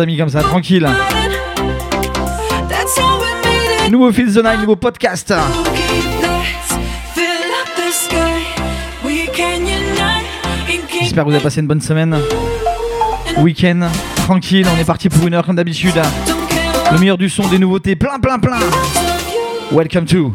amis, comme ça, tranquille. Nouveau Feel the Night, nouveau podcast. J'espère que vous avez passé une bonne semaine. Week-end, tranquille, on est parti pour une heure comme d'habitude. Le meilleur du son, des nouveautés, plein, plein, plein. Welcome to.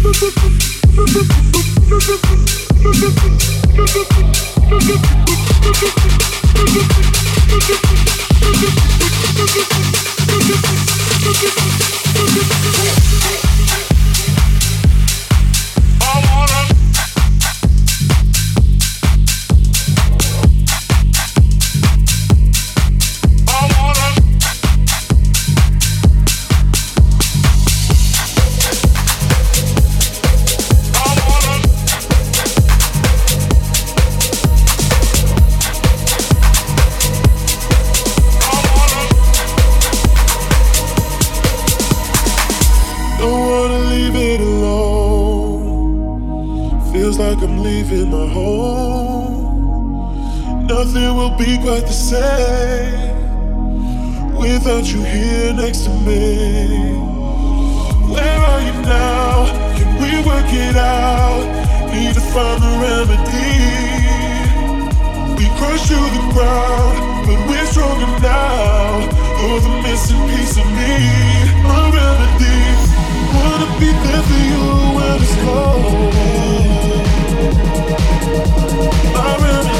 I wanna be quite the same without you here next to me. Where are you now? Can we work it out? Need to find the remedy. We crushed to the ground, but we're stronger now. You're the missing piece of me, my remedy. Wanna be there for you when it's cold. My remedy.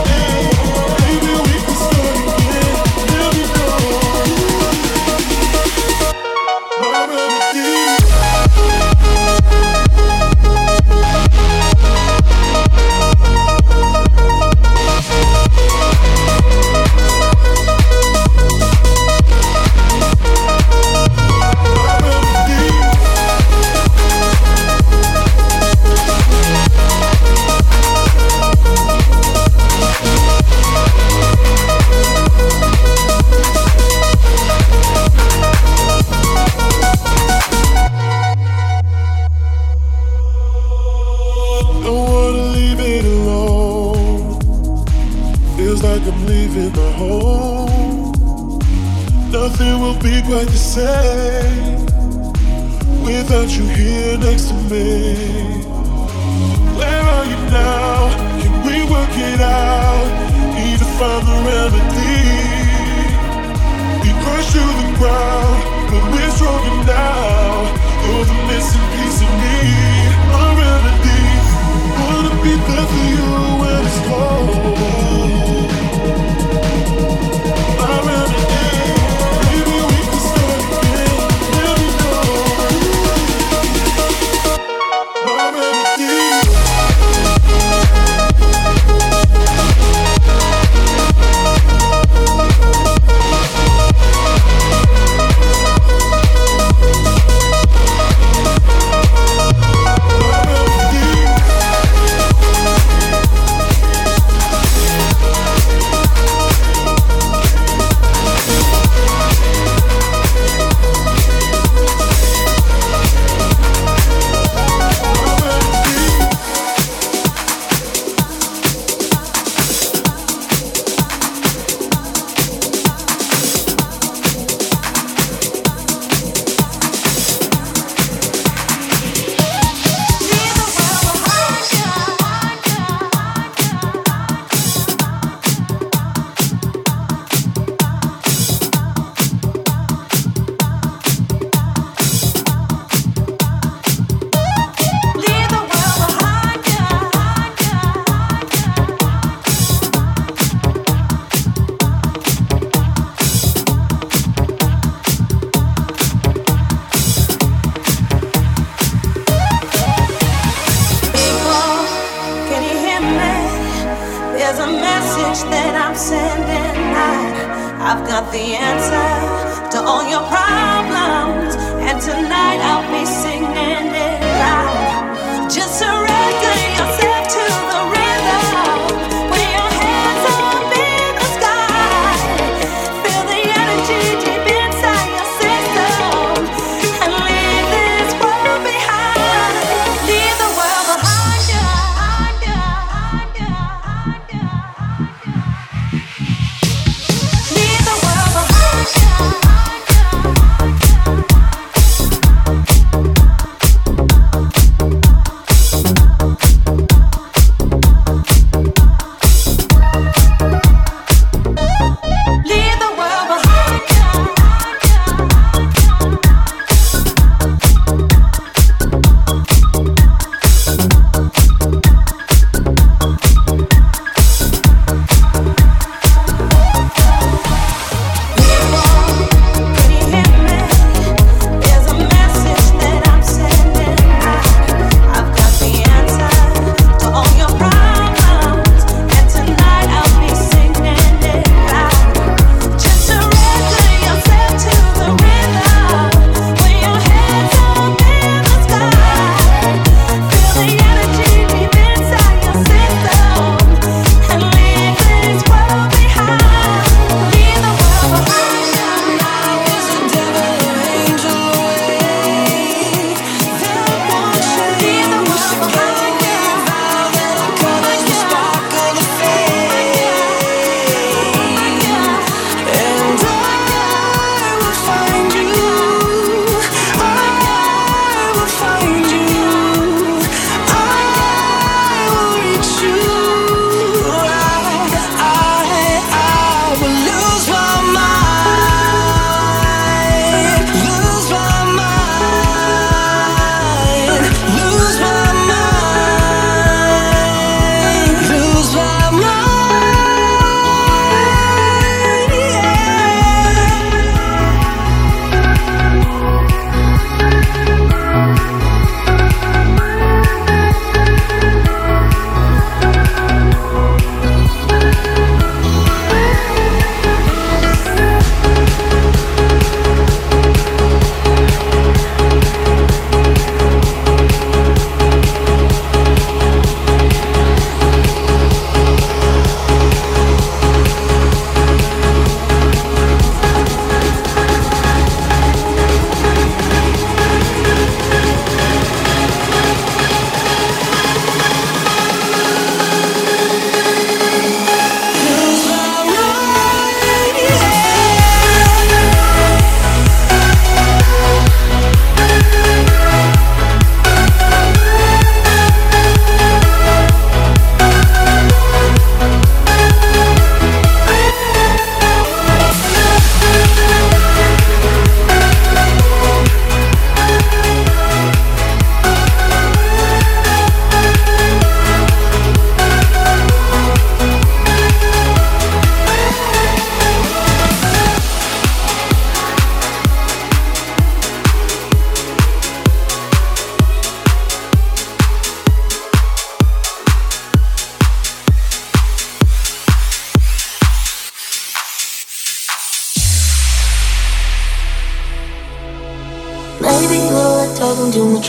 Will be quite without you here next to me. Where are you now? Can we work it out? Need to find the remedy. We crushed to the ground, but we're stronger now. You're the missing piece of me. A remedy. Wanna be there for you when it's cold.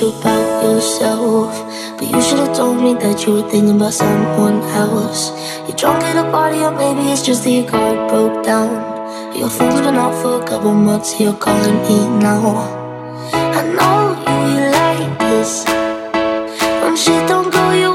About yourself. But you should have told me that you were thinking about someone else. You're drunk at a party, or maybe it's just that your car broke down. Your phone's been off for a couple months, you're calling me now. I know you like this. When shit don't go your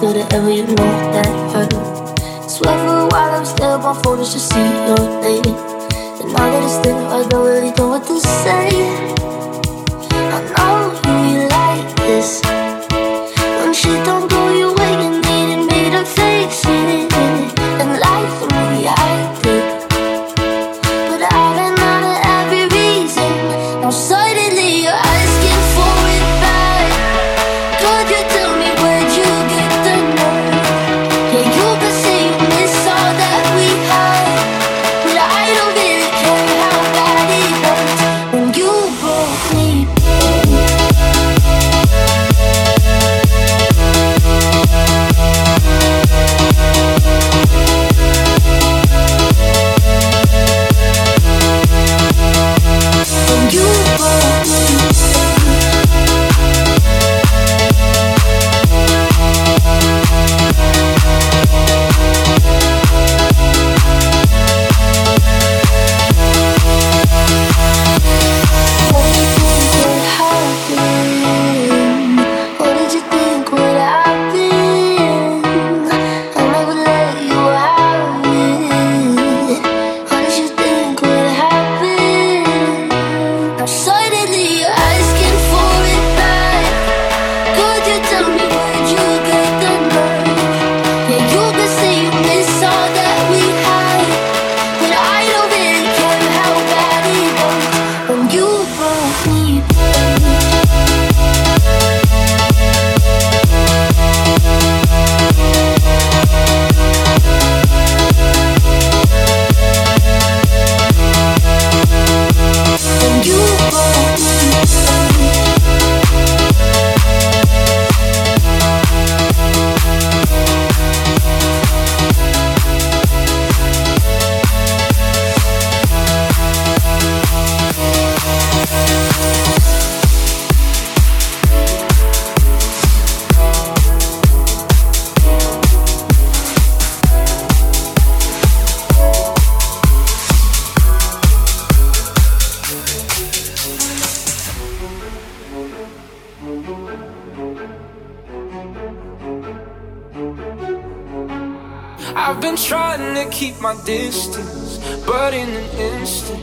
could have ever, you know that hurt. Swear for a while I'm still on photos to see your name And now that it's there, I don't really know what to say my distance, but in an instant,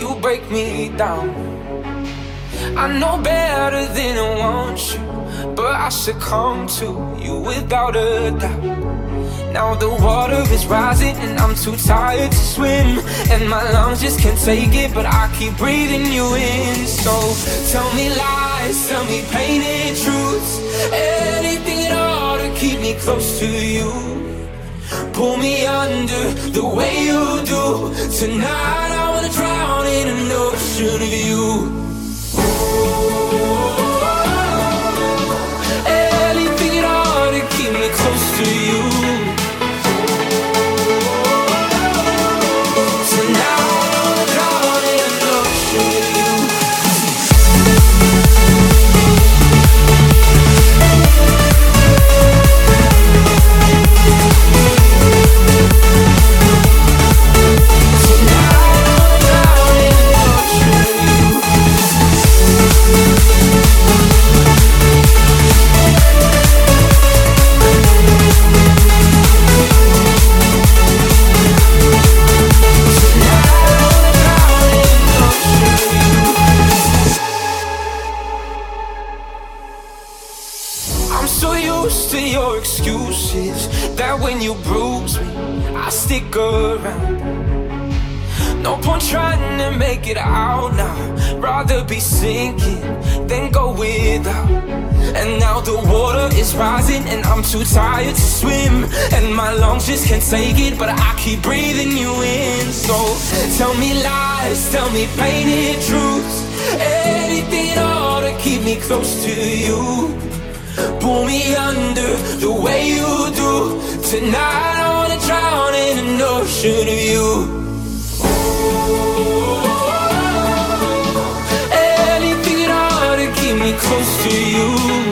you break me down. I know better than I want you, but I succumb to you without a doubt. Now the water is rising and I'm too tired to swim And my lungs just can't take it but I keep breathing you in So tell me lies, tell me painted truths Anything at all to keep me close to you Pull me under the way you do. Tonight I wanna drown in an ocean of you. Anything at all to keep me close to you stick around. No point trying to make it out now. Rather be sinking than go without. And now the water is rising, and I'm too tired to swim. And my lungs just can't take it, but I keep breathing you in. So tell me lies, tell me painted truths. Anything all to keep me close to you. Pull me under the way you do. Tonight I wanna drown in an ocean of you. Anything at all to keep me close to you.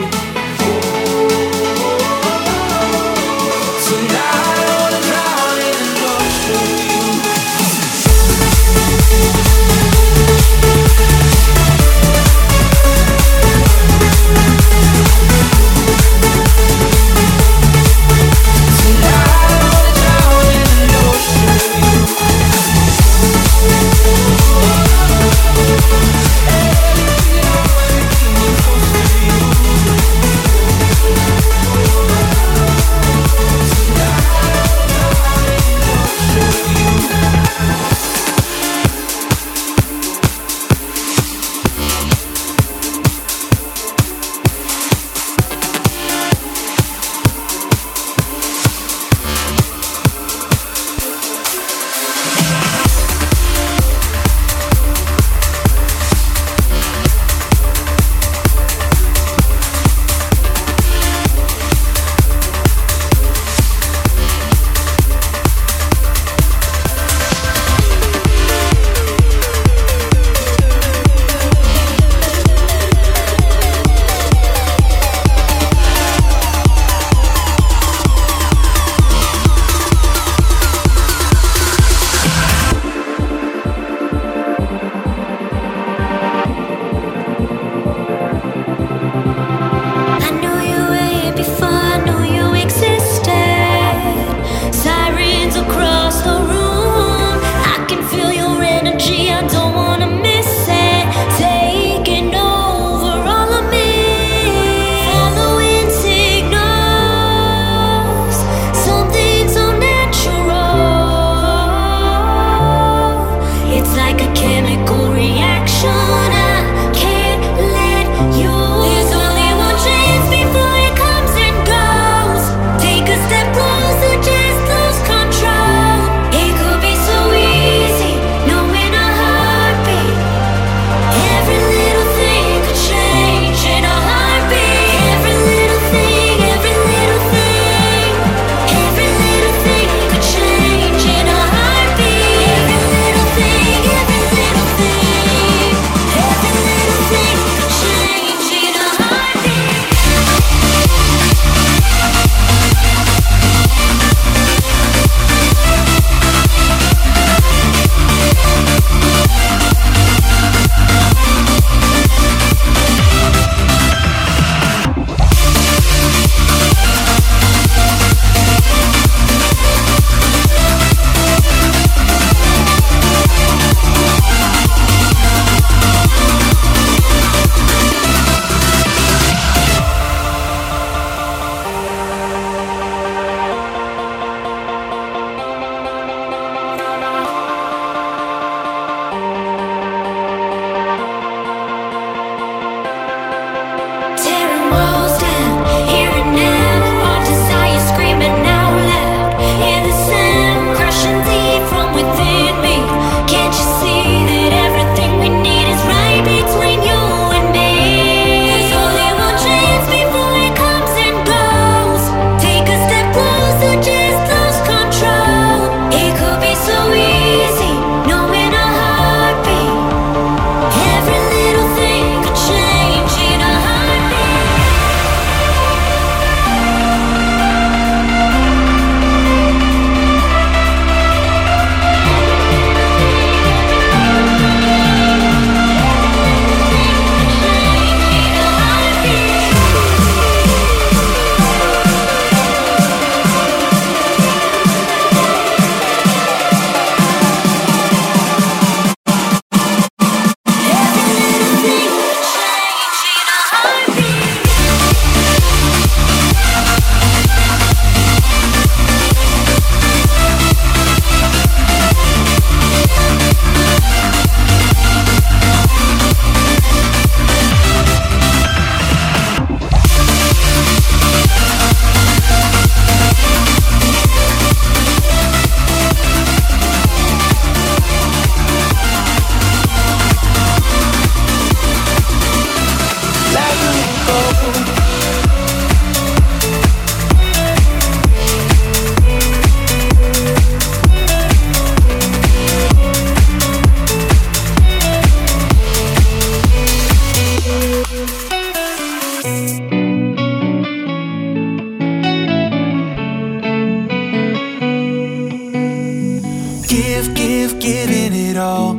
give, give, giving it all.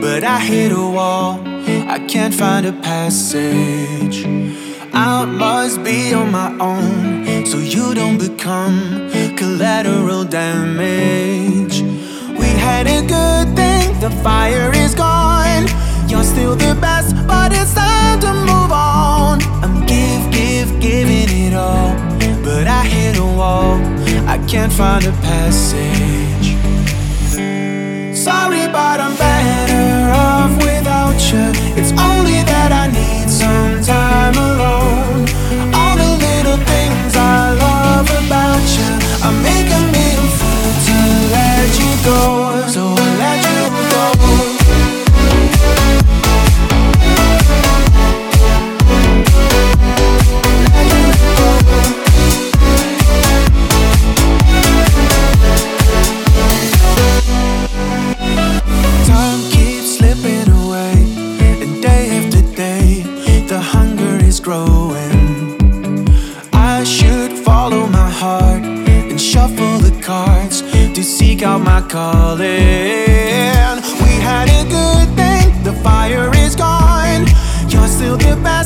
But I hit a wall, I can't find a passage. I must be on my own, so you don't become collateral damage. We had a good thing, the fire is gone. You're still the best, but it's time to move on. I'm give, give, giving it all, but I hit a wall, I can't find a passage. Sorry, but I'm better off without you. It's only that I need some time alone. All the little things I love about you are making me a fool to let you go. So out my calling. We had a good thing, the fire is gone. You're still the best,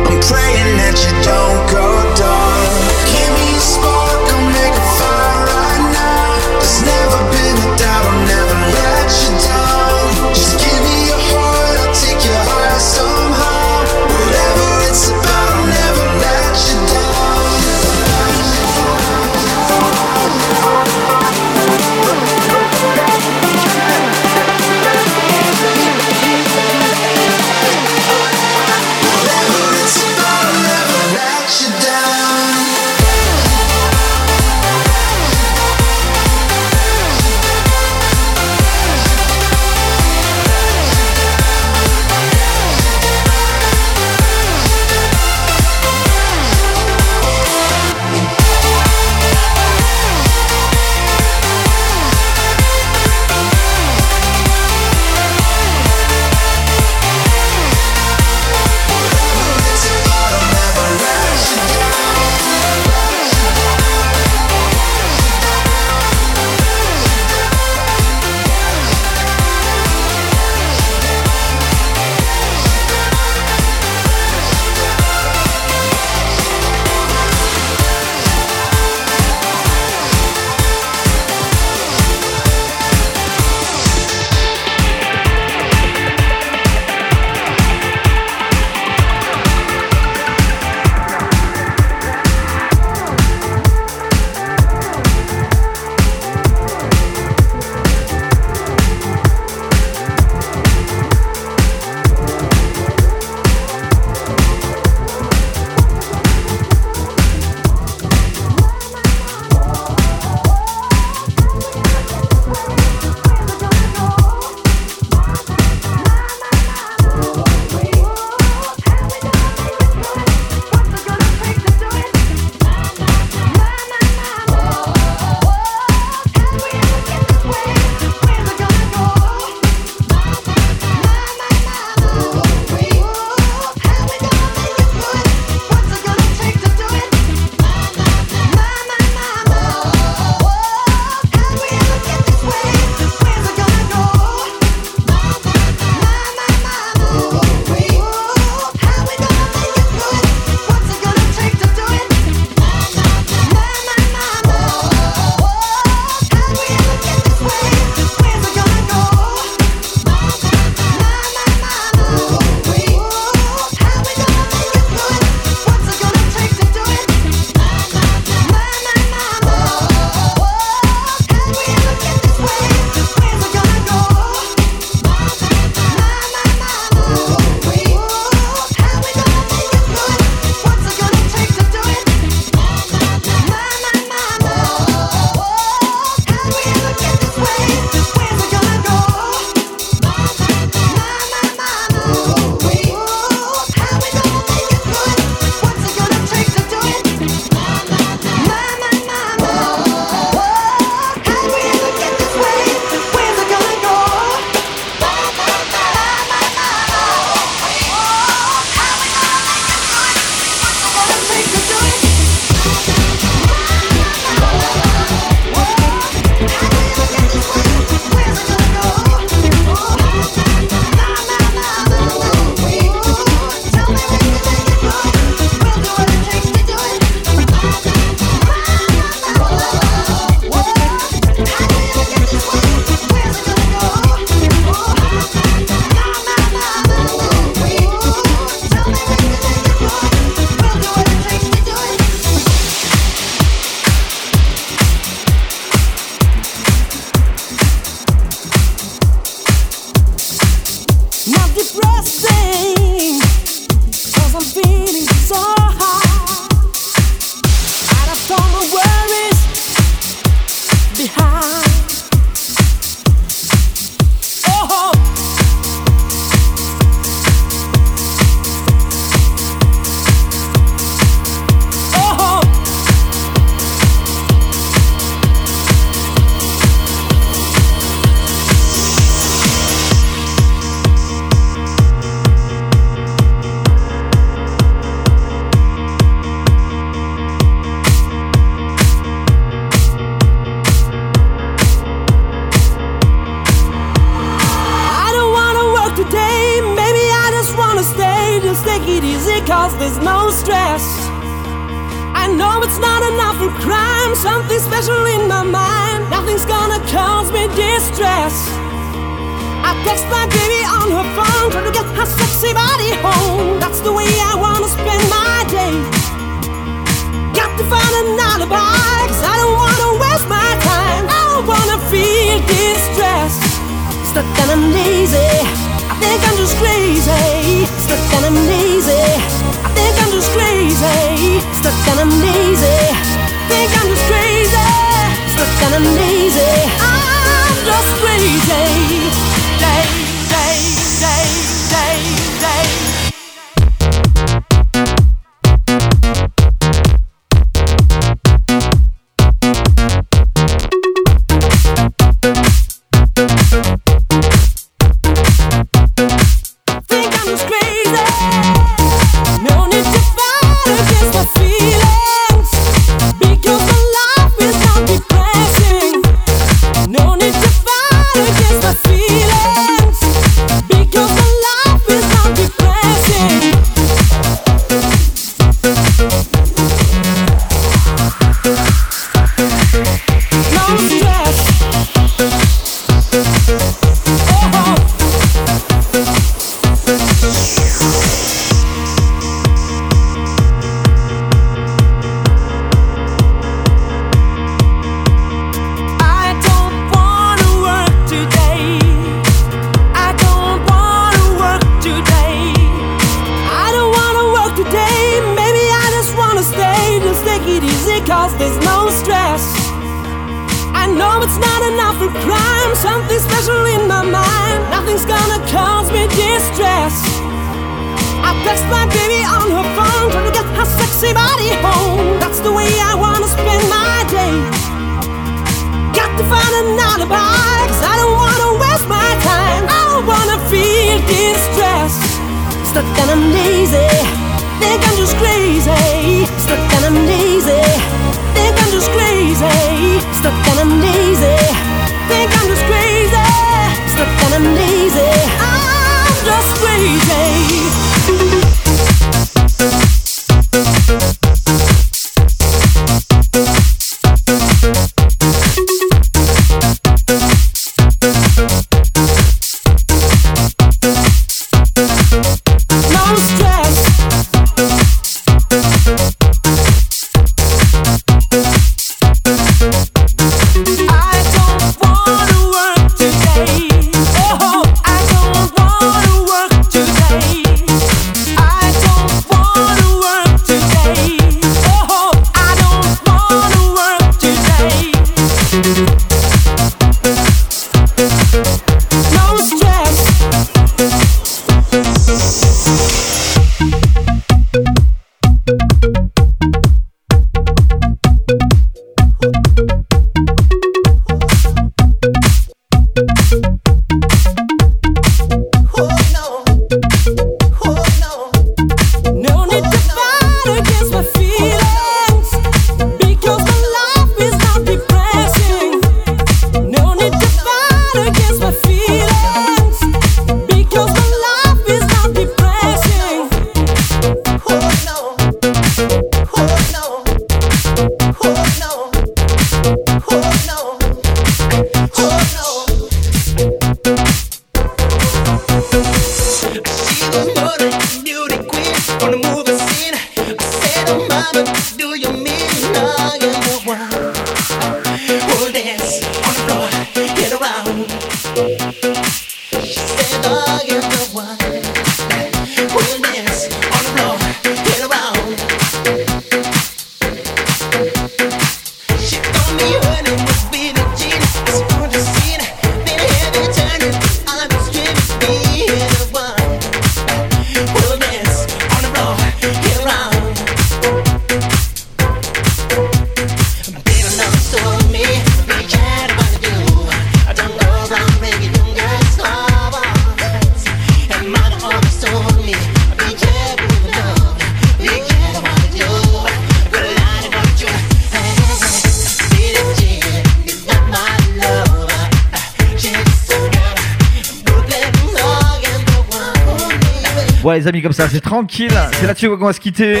les amis, comme ça, c'est tranquille. C'est là-dessus qu'on va se quitter.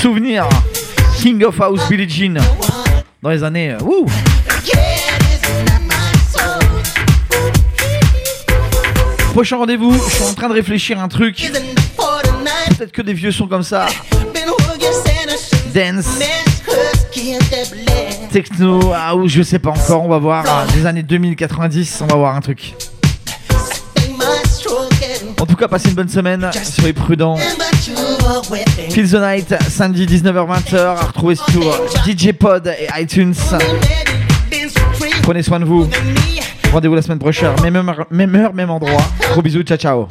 Souvenir. King of House Billie Jean. Dans les années. euh, Wouh! Prochain rendez-vous, je suis en train de réfléchir à un truc. Peut-être que des vieux sons comme ça. Dance, techno, ah ou je sais pas encore, on va voir. Des années 2090, on va voir un truc. En tout cas, passez une bonne semaine, soyez prudents. Feel the Night, samedi 19h-20h, à retrouver sur DJ Pod et iTunes. Prenez soin de vous. Rendez-vous la semaine prochaine, même heure, même, endroit. Gros bisous, ciao ciao.